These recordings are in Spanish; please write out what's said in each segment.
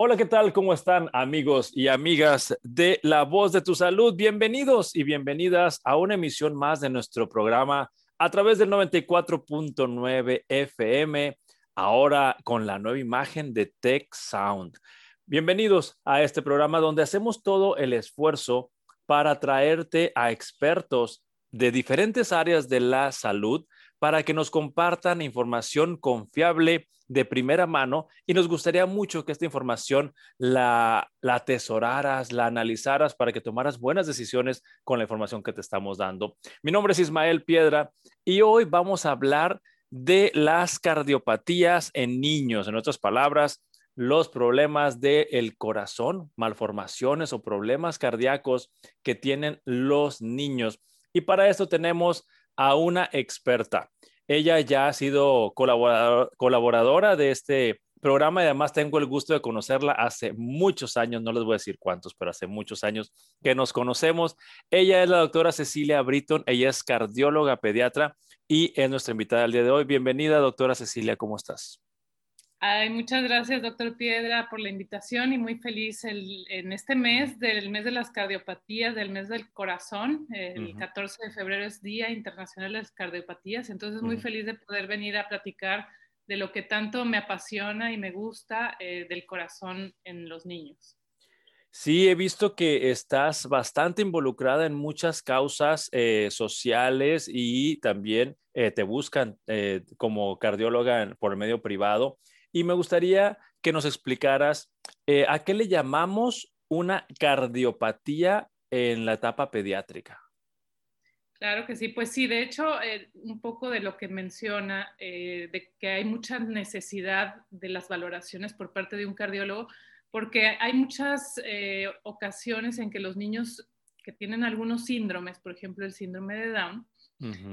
Hola, ¿qué tal? ¿Cómo están amigos y amigas de La Voz de tu Salud? Bienvenidos y bienvenidas a una emisión más de nuestro programa a través del 94.9 FM, ahora con la nueva imagen de Tech Sound. Bienvenidos a este programa donde hacemos todo el esfuerzo para traerte a expertos de diferentes áreas de la salud para que nos compartan información confiable de primera mano y nos gustaría mucho que esta información la, la atesoraras, la analizaras para que tomaras buenas decisiones con la información que te estamos dando. Mi nombre es Ismael Piedra y hoy vamos a hablar de las cardiopatías en niños, en otras palabras, los problemas del corazón, malformaciones o problemas cardíacos que tienen los niños. Y para esto tenemos a una experta. Ella ya ha sido colaboradora de este programa y además tengo el gusto de conocerla hace muchos años, no les voy a decir cuántos, pero hace muchos años que nos conocemos. Ella es la doctora Cecilia Britton, ella es cardióloga pediatra y es nuestra invitada al día de hoy. Bienvenida, doctora Cecilia, ¿cómo estás? Ay, muchas gracias, doctor Piedra, por la invitación y muy feliz en este mes, del mes de las cardiopatías, del mes del corazón. El 14 de febrero es Día Internacional de las Cardiopatías, entonces muy feliz de poder venir a platicar de lo que tanto me apasiona y me gusta eh, del corazón en los niños. Sí, he visto que estás bastante involucrada en muchas causas eh, sociales y también eh, te buscan como cardióloga por el medio privado. Y me gustaría que nos explicaras eh, a qué le llamamos una cardiopatía en la etapa pediátrica. Claro que sí, pues sí, de hecho, eh, un poco de lo que menciona, eh, de que hay mucha necesidad de las valoraciones por parte de un cardiólogo, porque hay muchas ocasiones en que los niños que tienen algunos síndromes, por ejemplo el síndrome de Down,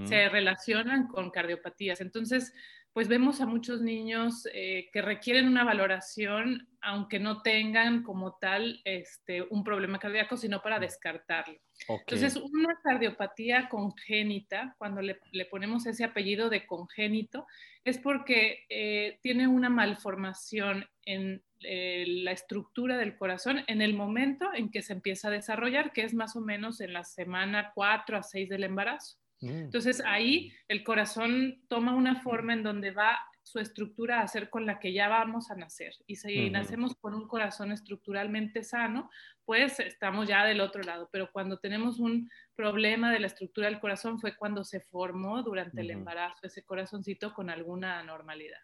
se relacionan con cardiopatías. Entonces, pues vemos a muchos niños eh, que requieren una valoración, aunque no tengan como tal este, un problema cardíaco, sino para descartarlo. Entonces, una cardiopatía congénita, cuando le, ponemos ese apellido de congénito, es porque eh, tiene una malformación en eh, la estructura del corazón en el momento en que se empieza a desarrollar, que es más o menos en la semana 4 a 6 del embarazo. Mm. Entonces ahí el corazón toma una forma en donde va su estructura a ser con la que ya vamos a nacer. Y si nacemos con un corazón estructuralmente sano, pues estamos ya del otro lado. Pero cuando tenemos un problema de la estructura del corazón fue cuando se formó durante el embarazo ese corazoncito con alguna anormalidad.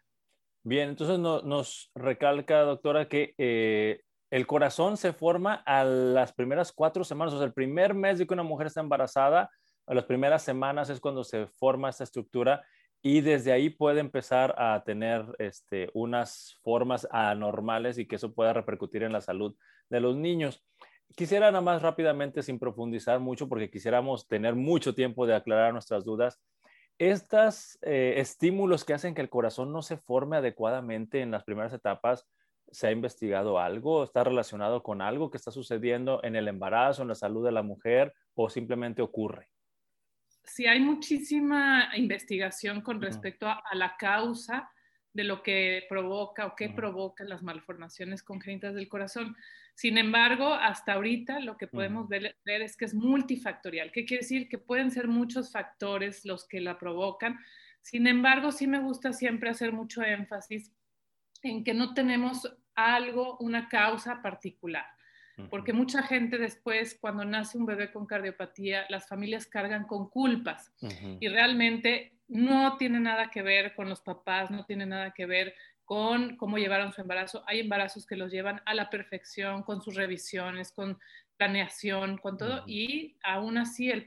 Bien, entonces nos recalca, doctora, que eh, el corazón se forma a las primeras cuatro semanas, o sea, el primer mes de que una mujer está embarazada, a las primeras semanas es cuando se forma esta estructura y desde ahí puede empezar a tener este, unas formas anormales y que eso pueda repercutir en la salud de los niños. Quisiera nada más rápidamente, sin profundizar mucho, porque quisiéramos tener mucho tiempo de aclarar nuestras dudas. Estos eh, estímulos que hacen que el corazón no se forme adecuadamente en las primeras etapas, ¿se ha investigado algo? ¿Está relacionado con algo que está sucediendo en el embarazo, en la salud de la mujer o simplemente ocurre? Sí hay muchísima investigación con respecto a, la causa de lo que provoca o qué provoca las malformaciones congénitas del corazón. Sin embargo, hasta ahorita lo que podemos ver, es que es multifactorial. ¿Qué quiere decir? Que pueden ser muchos factores los que la provocan. Sin embargo, sí me gusta siempre hacer mucho énfasis en que no tenemos algo, una causa particular porque mucha gente después, cuando nace un bebé con cardiopatía, las familias cargan con culpas y realmente no tiene nada que ver con los papás, no tiene nada que ver con cómo llevaron su embarazo. Hay embarazos que los llevan a la perfección, con sus revisiones, con planeación, con todo, y aún así el,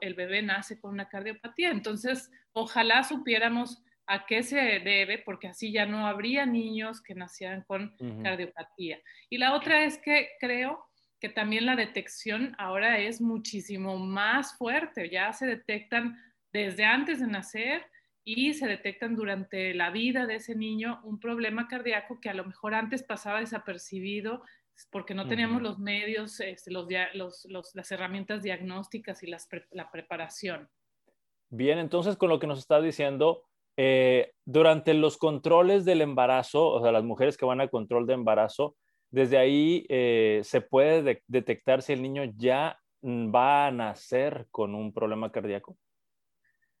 el bebé nace con una cardiopatía. Entonces, ojalá supiéramos a qué se debe, porque así ya no habría niños que nacieran con cardiopatía. Y la otra es que creo que también la detección ahora es muchísimo más fuerte, ya se detectan desde antes de nacer y se detectan durante la vida de ese niño un problema cardíaco que a lo mejor antes pasaba desapercibido porque no teníamos los medios, este, los, las herramientas diagnósticas y la preparación. Bien, entonces con lo que nos está diciendo, eh, durante los controles del embarazo, o sea, las mujeres que van al control de embarazo, desde ahí eh, se puede detectar si el niño ya mm, va a nacer con un problema cardíaco.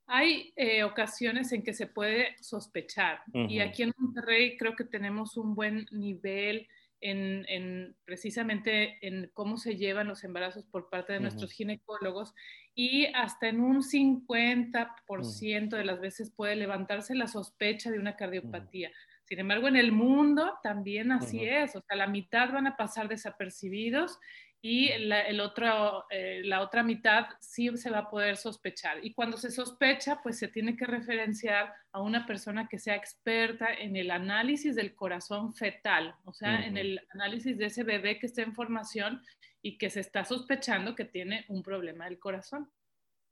Hay eh, ocasiones en que se puede sospechar y aquí en Monterrey creo que tenemos un buen nivel en, precisamente en cómo se llevan los embarazos por parte de nuestros ginecólogos y hasta en un 50% de las veces puede levantarse la sospecha de una cardiopatía. Sin embargo, en el mundo también así es, o sea, la mitad van a pasar desapercibidos y la, el otro, eh, la otra mitad sí se va a poder sospechar. Y cuando se sospecha, pues se tiene que referenciar a una persona que sea experta en el análisis del corazón fetal, o sea, en el análisis de ese bebé que está en formación y que se está sospechando que tiene un problema del corazón.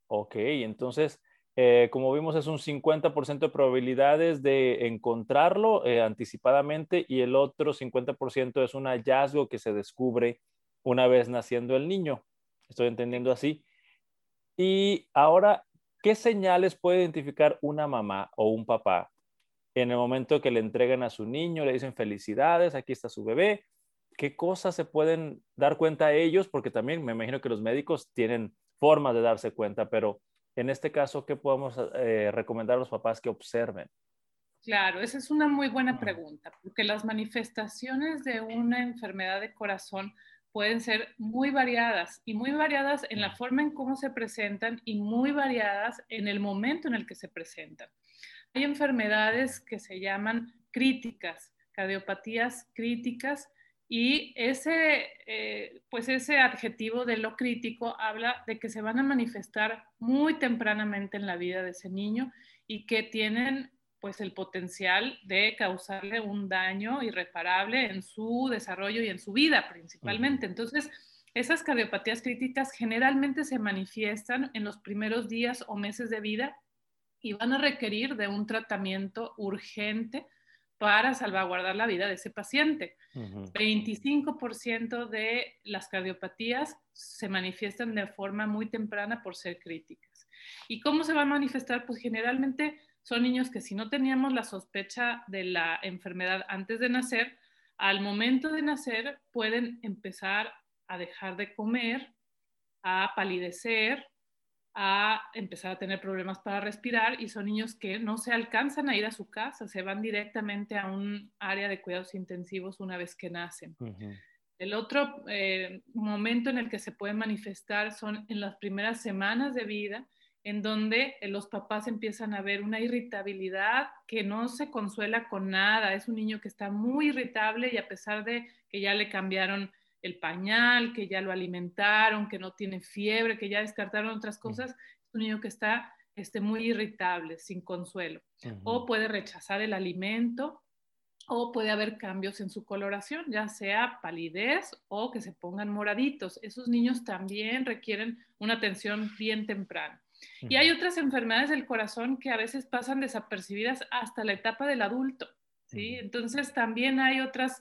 Ok, entonces, eh, como vimos, es un 50% de probabilidades de encontrarlo eh, anticipadamente y el otro 50% es un hallazgo que se descubre una vez naciendo el niño. Estoy entendiendo así. Y ahora, ¿qué señales puede identificar una mamá o un papá en el momento que le entregan a su niño, le dicen felicidades, aquí está su bebé? ¿Qué cosas se pueden dar cuenta a ellos? Porque también me imagino que los médicos tienen formas de darse cuenta, pero en este caso, ¿qué podemos eh, recomendar a los papás que observen? Claro, esa es una muy buena pregunta, porque las manifestaciones de una enfermedad de corazón pueden ser muy variadas y muy variadas en la forma en cómo se presentan y muy variadas en el momento en el que se presentan. Hay enfermedades que se llaman críticas, cardiopatías críticas, y ese, eh, pues ese adjetivo de lo crítico habla de que se van a manifestar muy tempranamente en la vida de ese niño y que tienen pues el potencial de causarle un daño irreparable en su desarrollo y en su vida principalmente. Entonces, esas cardiopatías críticas generalmente se manifiestan en los primeros días o meses de vida y van a requerir de un tratamiento urgente para salvaguardar la vida de ese paciente. 25% de las cardiopatías se manifiestan de forma muy temprana por ser críticas. ¿Y cómo se va a manifestar? Pues generalmente son niños que si no teníamos la sospecha de la enfermedad antes de nacer, al momento de nacer pueden empezar a dejar de comer, a palidecer, a empezar a tener problemas para respirar y son niños que no se alcanzan a ir a su casa, se van directamente a un área de cuidados intensivos una vez que nacen. El otro eh, momento en el que se pueden manifestar son en las primeras semanas de vida, en donde eh, los papás empiezan a ver una irritabilidad que no se consuela con nada. Es un niño que está muy irritable y a pesar de que ya le cambiaron el pañal, que ya lo alimentaron, que no tiene fiebre, que ya descartaron otras cosas, es un niño que está este, muy irritable, sin consuelo. O puede rechazar el alimento o puede haber cambios en su coloración, ya sea palidez o que se pongan moraditos. Esos niños también requieren una atención bien temprana. Y hay otras enfermedades del corazón que a veces pasan desapercibidas hasta la etapa del adulto, ¿sí? Entonces también hay otros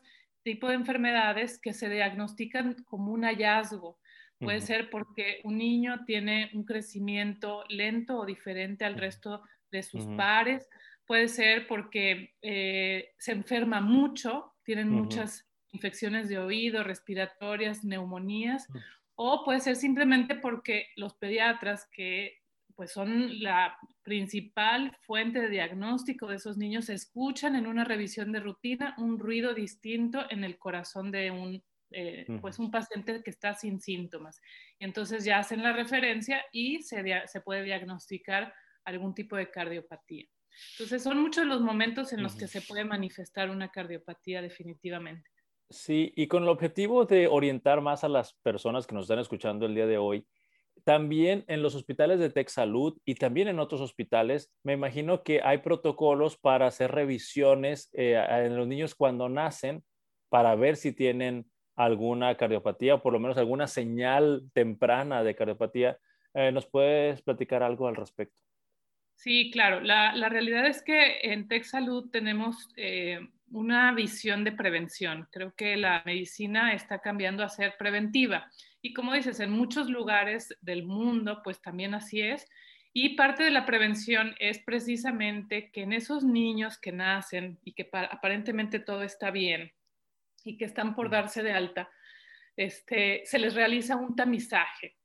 tipos de enfermedades que se diagnostican como un hallazgo. Puede ser porque un niño tiene un crecimiento lento o diferente al resto de sus pares. Puede ser porque eh, se enferma mucho, tienen muchas infecciones de oído, respiratorias, neumonías, o puede ser simplemente porque los pediatras que pues son la principal fuente de diagnóstico de esos niños, escuchan en una revisión de rutina un ruido distinto en el corazón de un, eh, pues un paciente que está sin síntomas. entonces ya hacen la referencia y se, se, puede diagnosticar algún tipo de cardiopatía. Entonces son muchos los momentos en los que se puede manifestar una cardiopatía definitivamente. Sí, y con el objetivo de orientar más a las personas que nos están escuchando el día de hoy, también en los hospitales de Tech Salud y también en otros hospitales, me imagino que hay protocolos para hacer revisiones eh, en los niños cuando nacen para ver si tienen alguna cardiopatía o por lo menos alguna señal temprana de cardiopatía. Eh, ¿Nos puedes platicar algo al respecto? Sí, claro. La, realidad es que en Tech Salud tenemos eh, una visión de prevención. Creo que la medicina está cambiando a ser preventiva. Y como dices, en muchos lugares del mundo, pues también así es. Y parte de la prevención es precisamente que en esos niños que nacen y que aparentemente todo está bien, y que están por darse de alta, este, se les realiza un tamizaje.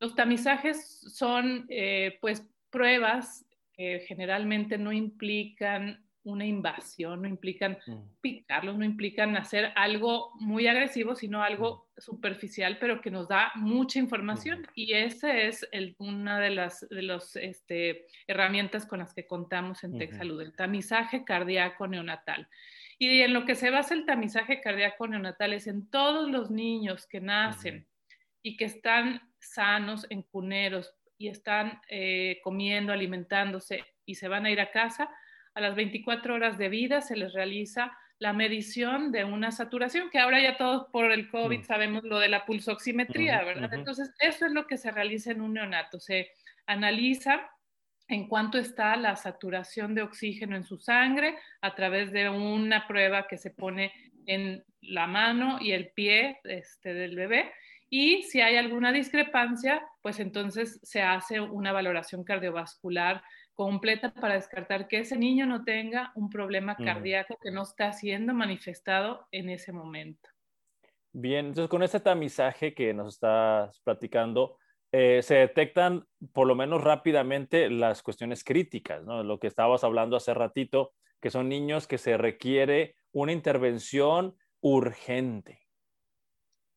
Los tamizajes son eh, pues pruebas que generalmente no implican una invasión, no implican mm. picarlos, no implican hacer algo muy agresivo, sino algo mm. superficial, pero que nos da mucha información. Y esa es una de las de los, este, herramientas con las que contamos en TechSalud, el tamizaje cardíaco neonatal. Y en lo que se basa el tamizaje cardíaco neonatal es en todos los niños que nacen y que están sanos en cuneros y están eh, comiendo, alimentándose y se van a ir a casa, a las 24 horas de vida se les realiza la medición de una saturación, que ahora ya todos por el COVID mm. sabemos lo de la pulsoximetría, ¿verdad? Entonces, eso es lo que se realiza en un neonato. Se analiza en cuánto está la saturación de oxígeno en su sangre a través de una prueba que se pone en la mano y el pie este, del bebé. Y si hay alguna discrepancia, pues entonces se hace una valoración cardiovascular completa para descartar que ese niño no tenga un problema cardíaco que no está siendo manifestado en ese momento. Bien, entonces con este tamizaje que nos estás platicando, eh, se detectan por lo menos rápidamente las cuestiones críticas, ¿no? Lo que estabas hablando hace ratito, que son niños que se requiere una intervención urgente.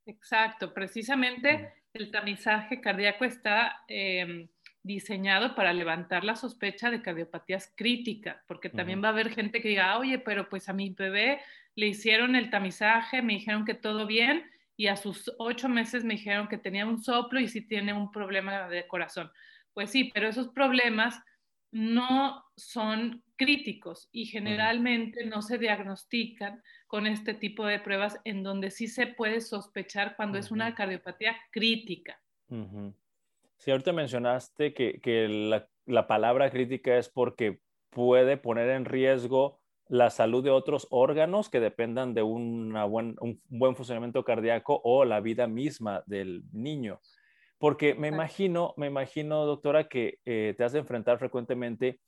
Exacto, precisamente el tamizaje cardíaco está em, diseñado para levantar la sospecha de cardiopatías críticas, porque también va a haber gente que diga, oye, pero pues a mi bebé le hicieron el tamizaje, me dijeron que todo bien y a sus ocho meses me dijeron que tenía un soplo y sí tiene un problema de corazón. Pues sí, pero esos problemas no son críticos y generalmente no se diagnostican con este tipo de pruebas en donde sí se puede sospechar cuando es una cardiopatía crítica. Sí, ahorita mencionaste que, la, palabra crítica es porque puede poner en riesgo la salud de otros órganos que dependan de un buen funcionamiento cardíaco o la vida misma del niño. Porque me imagino, me imagino, doctora, que eh, te has de enfrentar frecuentemente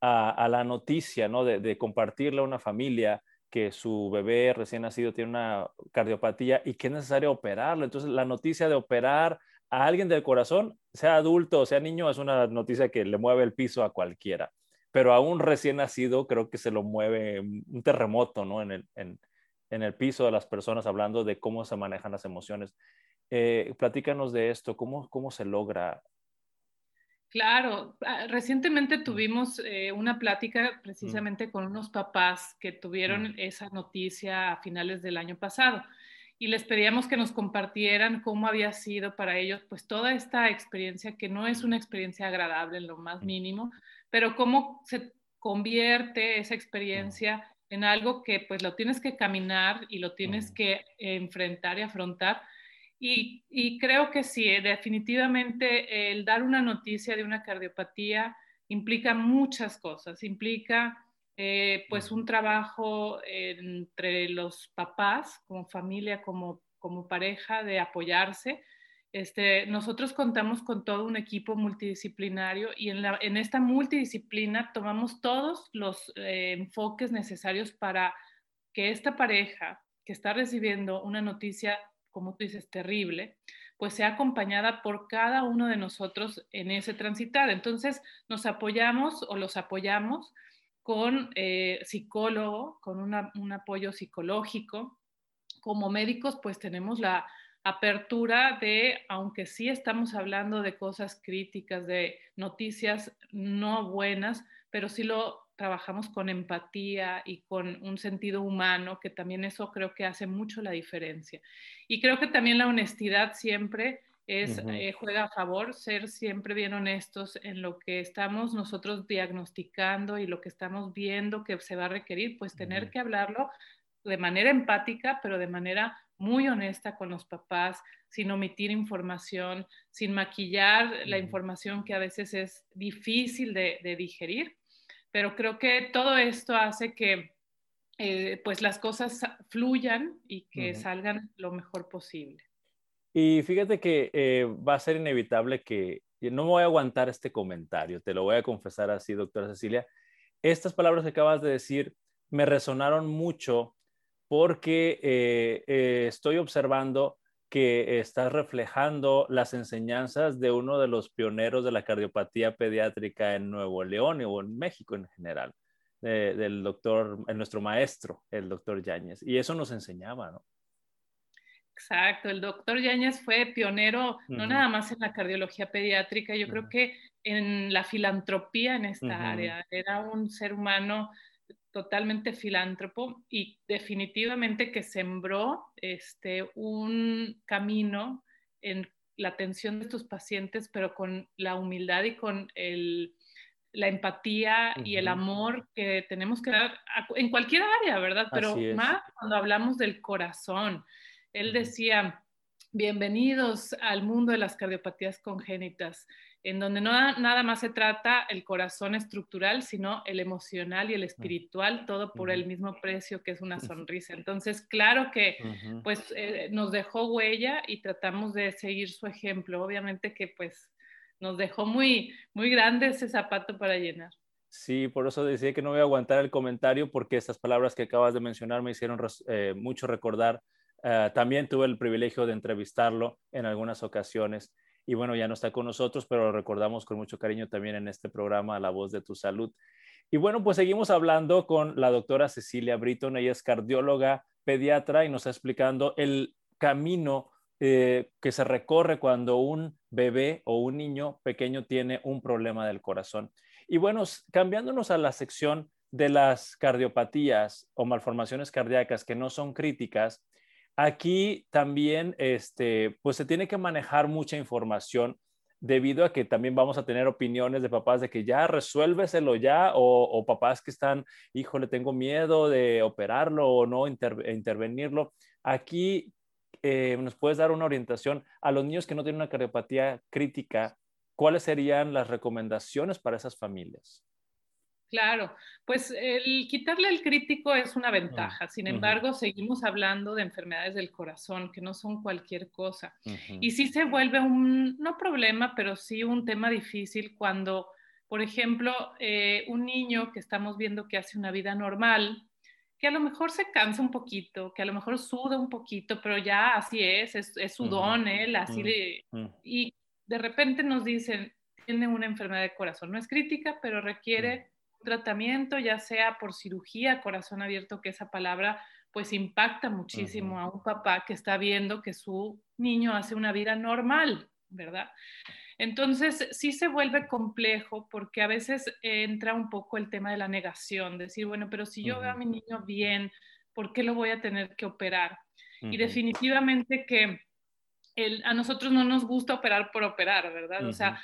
a, la noticia, ¿no? De, de, compartirle a una familia que su bebé recién nacido tiene una cardiopatía y que es necesario operarlo. Entonces, la noticia de operar a alguien del corazón, sea adulto o sea niño, es una noticia que le mueve el piso a cualquiera. Pero a un recién nacido creo que se lo mueve un terremoto, ¿no? En el, en, el piso de las personas hablando de cómo se manejan las emociones. Eh, platícanos de esto, ¿cómo, cómo se logra Claro, ah, recientemente tuvimos eh, una plática precisamente con unos papás que tuvieron esa noticia a finales del año pasado y les pedíamos que nos compartieran cómo había sido para ellos pues toda esta experiencia que no es una experiencia agradable en lo más mínimo, pero cómo se convierte esa experiencia en algo que pues lo tienes que caminar y lo tienes que enfrentar y afrontar. Y, y creo que sí, eh, definitivamente el dar una noticia de una cardiopatía implica muchas cosas, implica eh, pues un trabajo entre los papás, como familia, como, como pareja, de apoyarse. Este, nosotros contamos con todo un equipo multidisciplinario y en, la, en esta multidisciplina tomamos todos los eh, enfoques necesarios para que esta pareja que está recibiendo una noticia, como tú dices, terrible, pues sea acompañada por cada uno de nosotros en ese transitar. Entonces, nos apoyamos o los apoyamos con eh, psicólogo, con un apoyo psicológico. Como médicos, pues tenemos la apertura de, aunque sí estamos hablando de cosas críticas, de noticias no buenas, pero sí lo trabajamos con empatía y con un sentido humano, que también eso creo que hace mucho la diferencia. Y creo que también la honestidad siempre es, eh, juega a favor ser siempre bien honestos en lo que estamos nosotros diagnosticando y lo que estamos viendo que se va a requerir, pues tener que hablarlo de manera empática, pero de manera muy honesta con los papás, sin omitir información, sin maquillar la información que a veces es difícil de, digerir. Pero creo que todo esto hace que eh, pues las cosas fluyan y que salgan lo mejor posible. Y fíjate que eh, va a ser inevitable que no me voy a aguantar este comentario, te lo voy a confesar así, doctora Cecilia. Estas palabras que acabas de decir me resonaron mucho porque eh, eh, estoy observando que estás reflejando las enseñanzas de uno de los pioneros de la cardiopatía pediátrica en Nuevo León o en México en general, del doctor, nuestro maestro, el doctor Yáñez. Y eso nos enseñaba, ¿no? Exacto, el doctor Yáñez fue pionero no nada más en la cardiología pediátrica, yo creo que en la filantropía en esta área. Era un ser humano totalmente filántropo y definitivamente que sembró este, un camino en la atención de estos pacientes, pero con la humildad y con el, la empatía y el amor que tenemos que dar en cualquier área, ¿verdad? Pero más cuando hablamos del corazón. Él decía, bienvenidos al mundo de las cardiopatías congénitas, en donde no nada más se trata el corazón estructural, sino el emocional y el espiritual, todo por el mismo precio que es una sonrisa. Entonces, claro que pues eh, nos dejó huella y tratamos de seguir su ejemplo. Obviamente que pues nos dejó muy, muy grande ese zapato para llenar. Sí, por eso decía que no voy a aguantar el comentario porque estas palabras que acabas de mencionar me hicieron eh, mucho recordar eh, también tuve el privilegio de entrevistarlo en algunas ocasiones y bueno, ya no está con nosotros, pero lo recordamos con mucho cariño también en este programa La Voz de tu Salud. Y bueno, pues seguimos hablando con la doctora Cecilia Britton, ella es cardióloga pediatra y nos está explicando el camino eh, que se recorre cuando un bebé o un niño pequeño tiene un problema del corazón. Y bueno, cambiándonos a la sección de las cardiopatías o malformaciones cardíacas que no son críticas, Aquí también, este, pues se tiene que manejar mucha información debido a que también vamos a tener opiniones de papás de que ya resuélveselo ya o, papás que están, híjole, tengo miedo de operarlo o no intervenirlo. Aquí eh, nos puedes dar una orientación a los niños que no tienen una cardiopatía crítica. ¿Cuáles serían las recomendaciones para esas familias? Claro, pues el quitarle el crítico es una ventaja. Sin embargo, seguimos hablando de enfermedades del corazón, que no son cualquier cosa. Y sí se vuelve un, no problema, pero sí un tema difícil cuando, por ejemplo, eh, un niño que estamos viendo que hace una vida normal, que a lo mejor se cansa un poquito, que a lo mejor suda un poquito, pero ya así es, es, es sudón él, así de, y de repente nos dicen, tiene una enfermedad de corazón. No es crítica, pero requiere tratamiento, ya sea por cirugía, corazón abierto, que esa palabra pues impacta muchísimo a un papá que está viendo que su niño hace una vida normal, ¿verdad? Entonces, sí se vuelve complejo porque a veces entra un poco el tema de la negación, decir, bueno, pero si yo veo a mi niño bien, ¿por qué lo voy a tener que operar? Y definitivamente que a nosotros no nos gusta operar por operar, ¿verdad? O sea,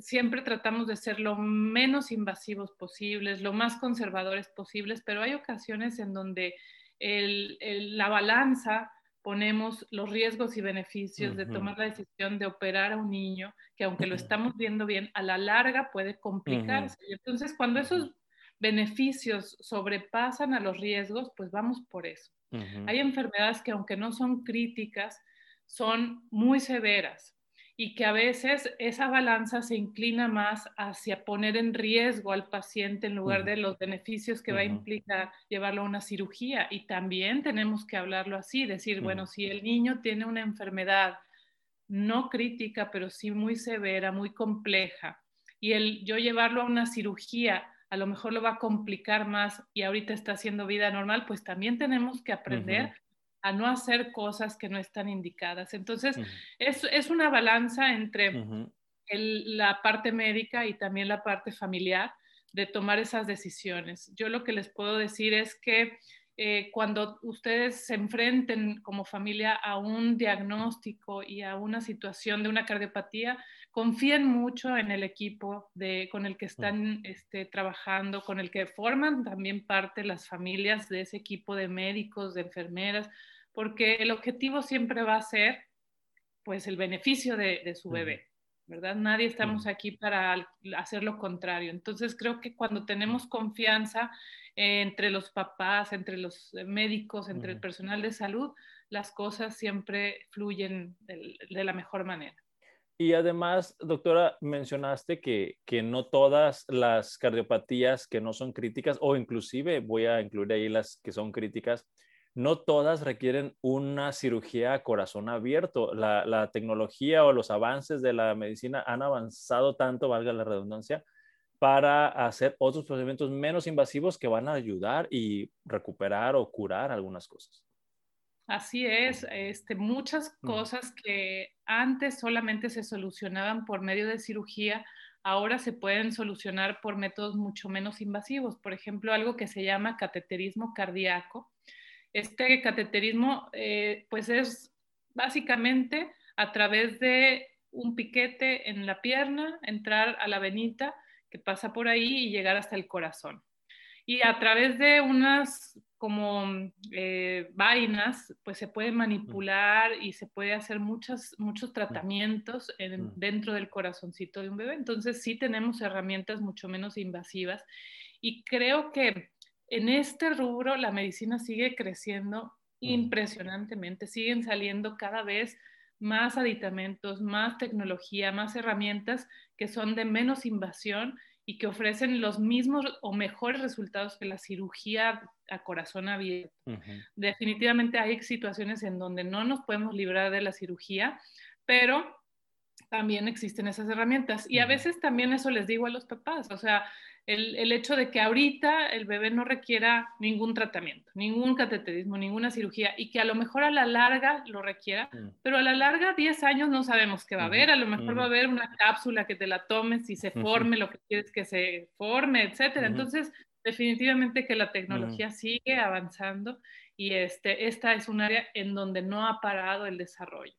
siempre tratamos de ser lo menos invasivos posibles, lo más conservadores posibles, pero hay ocasiones en donde la balanza ponemos los riesgos y beneficios de tomar la decisión de operar a un niño que aunque lo estamos viendo bien, a la larga puede complicarse. Entonces, cuando esos beneficios sobrepasan a los riesgos, pues vamos por eso. Hay enfermedades que aunque no son críticas, son muy severas y que a veces esa balanza se inclina más hacia poner en riesgo al paciente en lugar de los beneficios que va a implicar llevarlo a una cirugía. Y también tenemos que hablarlo así, decir, bueno, si el niño tiene una enfermedad no crítica, pero sí muy severa, muy compleja, y el yo llevarlo a una cirugía a lo mejor lo va a complicar más y ahorita está haciendo vida normal, pues también tenemos que aprender a no hacer cosas que no están indicadas. Entonces, es, una balanza entre la parte médica y también la parte familiar de tomar esas decisiones. Yo lo que les puedo decir es que eh, cuando ustedes se enfrenten como familia a un diagnóstico y a una situación de una cardiopatía, confíen mucho en el equipo de, con el que están este, trabajando, con el que forman también parte las familias de ese equipo de médicos, de enfermeras, porque el objetivo siempre va a ser pues el beneficio de, su bebé, ¿verdad? Nadie estamos aquí para hacer lo contrario. Entonces creo que cuando tenemos confianza entre los papás, entre los médicos, entre el personal de salud, las cosas siempre fluyen de, la mejor manera. Y además, doctora, mencionaste que, que, no todas las cardiopatías que no son críticas, o inclusive voy a incluir ahí las que son críticas, no todas requieren una cirugía a corazón abierto. La, tecnología o los avances de la medicina han avanzado tanto, valga la redundancia, para hacer otros procedimientos menos invasivos que van a ayudar y recuperar o curar algunas cosas. Así es, este, muchas cosas que antes solamente se solucionaban por medio de cirugía, ahora se pueden solucionar por métodos mucho menos invasivos. Por ejemplo, algo que se llama cateterismo cardíaco, este cateterismo, eh, pues es básicamente a través de un piquete en la pierna, entrar a la venita que pasa por ahí y llegar hasta el corazón. Y a través de unas como eh, vainas, pues se puede manipular y se puede hacer muchos muchos tratamientos dentro del corazoncito de un bebé. Entonces sí tenemos herramientas mucho menos invasivas y creo que en este rubro la medicina sigue creciendo impresionantemente, siguen saliendo cada vez más aditamentos, más tecnología, más herramientas que son de menos invasión y que ofrecen los mismos o mejores resultados que la cirugía a corazón abierto. Definitivamente hay situaciones en donde no nos podemos librar de la cirugía, pero también existen esas herramientas. Y a veces también eso les digo a los papás, o sea, el, hecho de que ahorita el bebé no requiera ningún tratamiento, ningún cateterismo, ninguna cirugía y que a lo mejor a la larga lo requiera, mm. pero a la larga 10 años no sabemos qué va a haber, a lo mejor va a haber una cápsula que te la tomes y se forme lo que quieres que se forme, etcétera. Entonces, definitivamente que la tecnología sigue avanzando y este, esta es un área en donde no ha parado el desarrollo.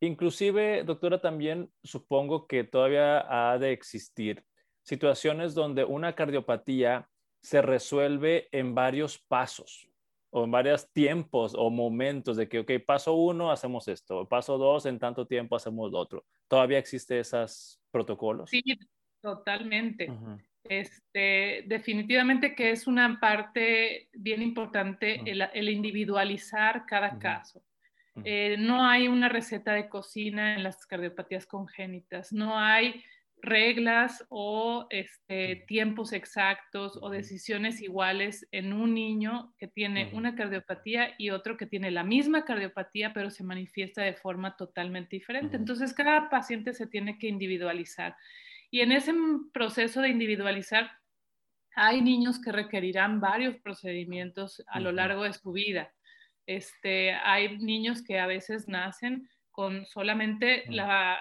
Inclusive, doctora, también supongo que todavía ha de existir situaciones donde una cardiopatía se resuelve en varios pasos o en varios tiempos o momentos de que, ok, paso uno, hacemos esto, paso dos, en tanto tiempo hacemos lo otro. ¿Todavía existen esos protocolos? Sí, totalmente. este, definitivamente que es una parte bien importante el, individualizar cada caso. Eh, no hay una receta de cocina en las cardiopatías congénitas, no hay reglas o este, tiempos exactos o decisiones iguales en un niño que tiene una cardiopatía y otro que tiene la misma cardiopatía pero se manifiesta de forma totalmente diferente. Entonces cada paciente se tiene que individualizar. Y en ese proceso de individualizar hay niños que requerirán varios procedimientos a lo largo de su vida. Este, hay niños que a veces nacen con solamente la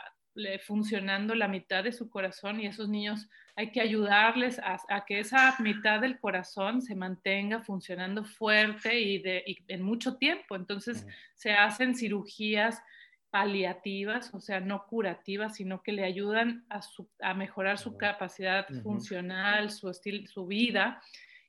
funcionando la mitad de su corazón y esos niños hay que ayudarles a, que esa mitad del corazón se mantenga funcionando fuerte y, de, en mucho tiempo. Entonces se hacen cirugías paliativas, o sea, no curativas, sino que le ayudan a, mejorar su capacidad funcional, su estilo, su vida,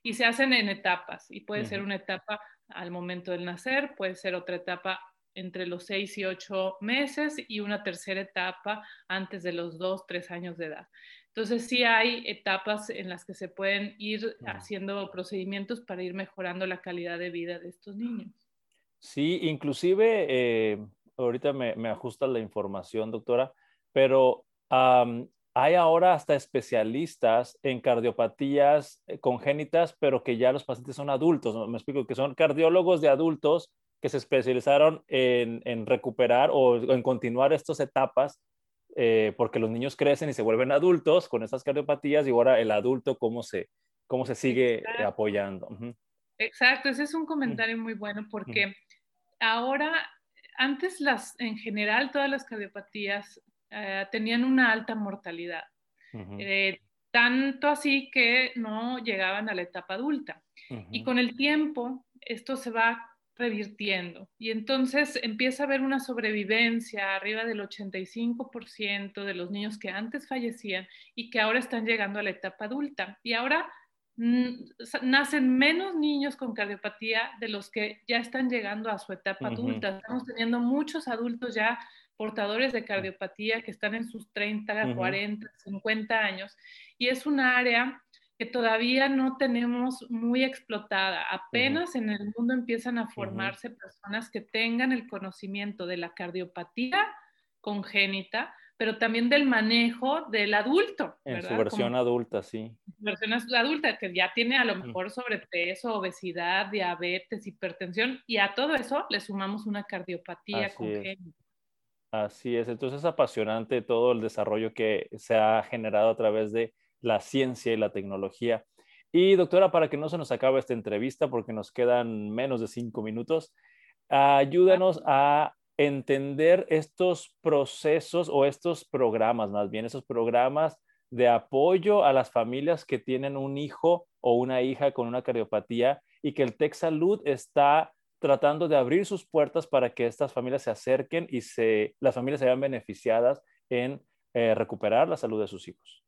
y se hacen en etapas. Y puede ser una etapa al momento del nacer, puede ser otra etapa entre los 6 y 8 meses y una tercera etapa antes de los 2, 3 años de edad. Entonces sí hay etapas en las que se pueden ir haciendo procedimientos para ir mejorando la calidad de vida de estos niños. Sí, inclusive, eh, ahorita me, me, ajusta la información, doctora, pero hay ahora hasta especialistas en cardiopatías eh, congénitas, pero que ya los pacientes son adultos. Me explico que son cardiólogos de adultos que se especializaron en, recuperar o en continuar estas etapas, eh, porque los niños crecen y se vuelven adultos con estas cardiopatías y ahora el adulto cómo se, cómo se sigue apoyando. Exacto, ese es un comentario muy bueno porque ahora, antes las, en general todas las cardiopatías eh, tenían una alta mortalidad. Eh, tanto así que no llegaban a la etapa adulta. Y con el tiempo, esto se va revirtiendo. Y entonces empieza a haber una sobrevivencia arriba del 85% de los niños que antes fallecían y que ahora están llegando a la etapa adulta. Y ahora mm, nacen menos niños con cardiopatía de los que ya están llegando a su etapa adulta. Estamos teniendo muchos adultos ya portadores de cardiopatía que están en sus 30, 40, 50 años. Y es un área que todavía no tenemos muy explotada. Apenas en el mundo empiezan a formarse personas que tengan el conocimiento de la cardiopatía congénita, pero también del manejo del adulto. En su versión adulta, sí. Versión adulta, que ya tiene a lo mejor sobrepeso, obesidad, diabetes, hipertensión, y a todo eso le sumamos una cardiopatía congénita. Así es, entonces es apasionante todo el desarrollo que se ha generado a través de la ciencia y la tecnología. Y doctora, para que no se nos acabe esta entrevista, porque nos quedan menos de cinco minutos, ayúdanos a entender estos procesos o estos programas, más bien esos programas de apoyo a las familias que tienen un hijo o una hija con una cardiopatía y que el Tech Salud está tratando de abrir sus puertas para que estas familias se acerquen y se, las familias se vean beneficiadas en eh, recuperar la salud de sus hijos.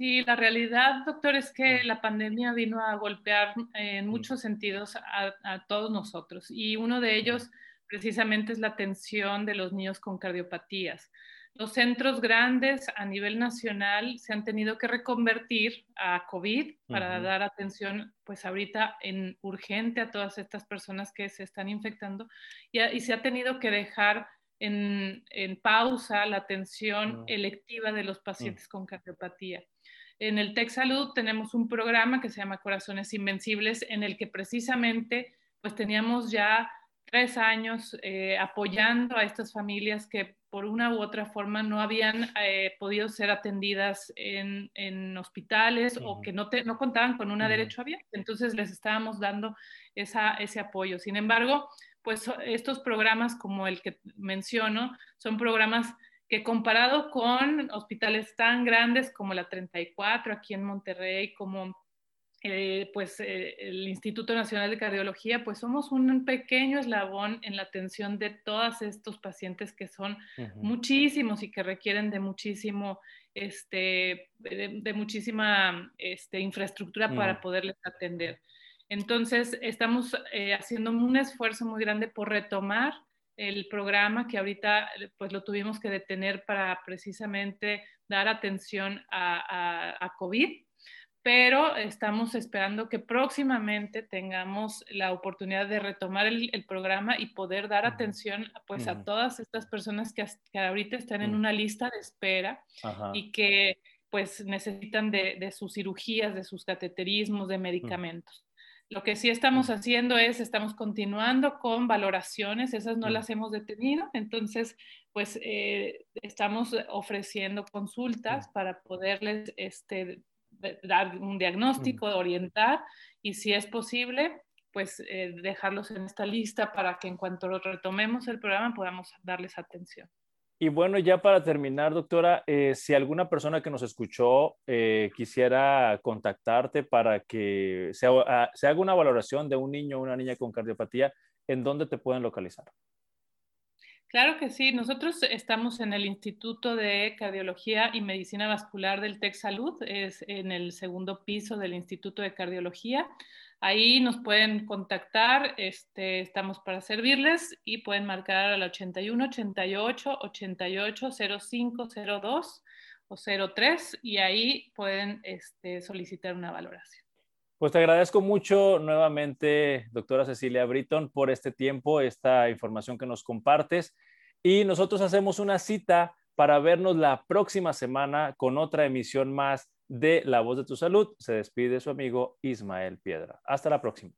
Sí, la realidad, doctor, es que la pandemia vino a golpear en muchos sentidos a, todos nosotros y uno de ellos precisamente es la atención de los niños con cardiopatías. Los centros grandes a nivel nacional se han tenido que reconvertir a COVID para dar atención, pues ahorita en urgente a todas estas personas que se están infectando y, se ha tenido que dejar en, pausa la atención electiva de los pacientes con cardiopatía. En el Tech Salud tenemos un programa que se llama Corazones Invencibles, en el que precisamente pues teníamos ya tres años eh, apoyando a estas familias que por una u otra forma no habían eh, podido ser atendidas en, hospitales o que no, no contaban con una derecho abierto. Entonces les estábamos dando esa, ese apoyo. Sin embargo, pues estos programas como el que menciono son programas que comparado con hospitales tan grandes como la 34 aquí en Monterrey, como eh, pues eh, el Instituto Nacional de Cardiología, pues somos un pequeño eslabón en la atención de todos estos pacientes que son muchísimos y que requieren de muchísimo, este, de, muchísima este, infraestructura para mm. poderles atender. Entonces, estamos eh, haciendo un esfuerzo muy grande por retomar el programa que ahorita pues lo tuvimos que detener para precisamente dar atención a, COVID, pero estamos esperando que próximamente tengamos la oportunidad de retomar el, programa y poder dar atención pues a todas estas personas que, ahorita están en una lista de espera y que pues necesitan de, de, sus cirugías, de sus cateterismos, de medicamentos. Lo que sí estamos haciendo es, estamos continuando con valoraciones, esas no las hemos detenido, entonces, pues eh, estamos ofreciendo consultas para poderles este, dar un diagnóstico, orientar y si es posible, pues eh, dejarlos en esta lista para que en cuanto retomemos el programa podamos darles atención. Y bueno, ya para terminar, doctora, eh, si alguna persona que nos escuchó eh, quisiera contactarte para que se, ah, se, haga una valoración de un niño o una niña con cardiopatía, ¿en dónde te pueden localizar? Claro que sí, nosotros estamos en el Instituto de Cardiología y Medicina Vascular del TEC Salud, es en el segundo piso del Instituto de Cardiología. Ahí nos pueden contactar, este, estamos para servirles y pueden marcar al 81 88 88 05 02 o 03 y ahí pueden este, solicitar una valoración. Pues te agradezco mucho nuevamente, doctora Cecilia Britton, por este tiempo, esta información que nos compartes. Y nosotros hacemos una cita para vernos la próxima semana con otra emisión más de La Voz de tu Salud. Se despide su amigo Ismael Piedra. Hasta la próxima.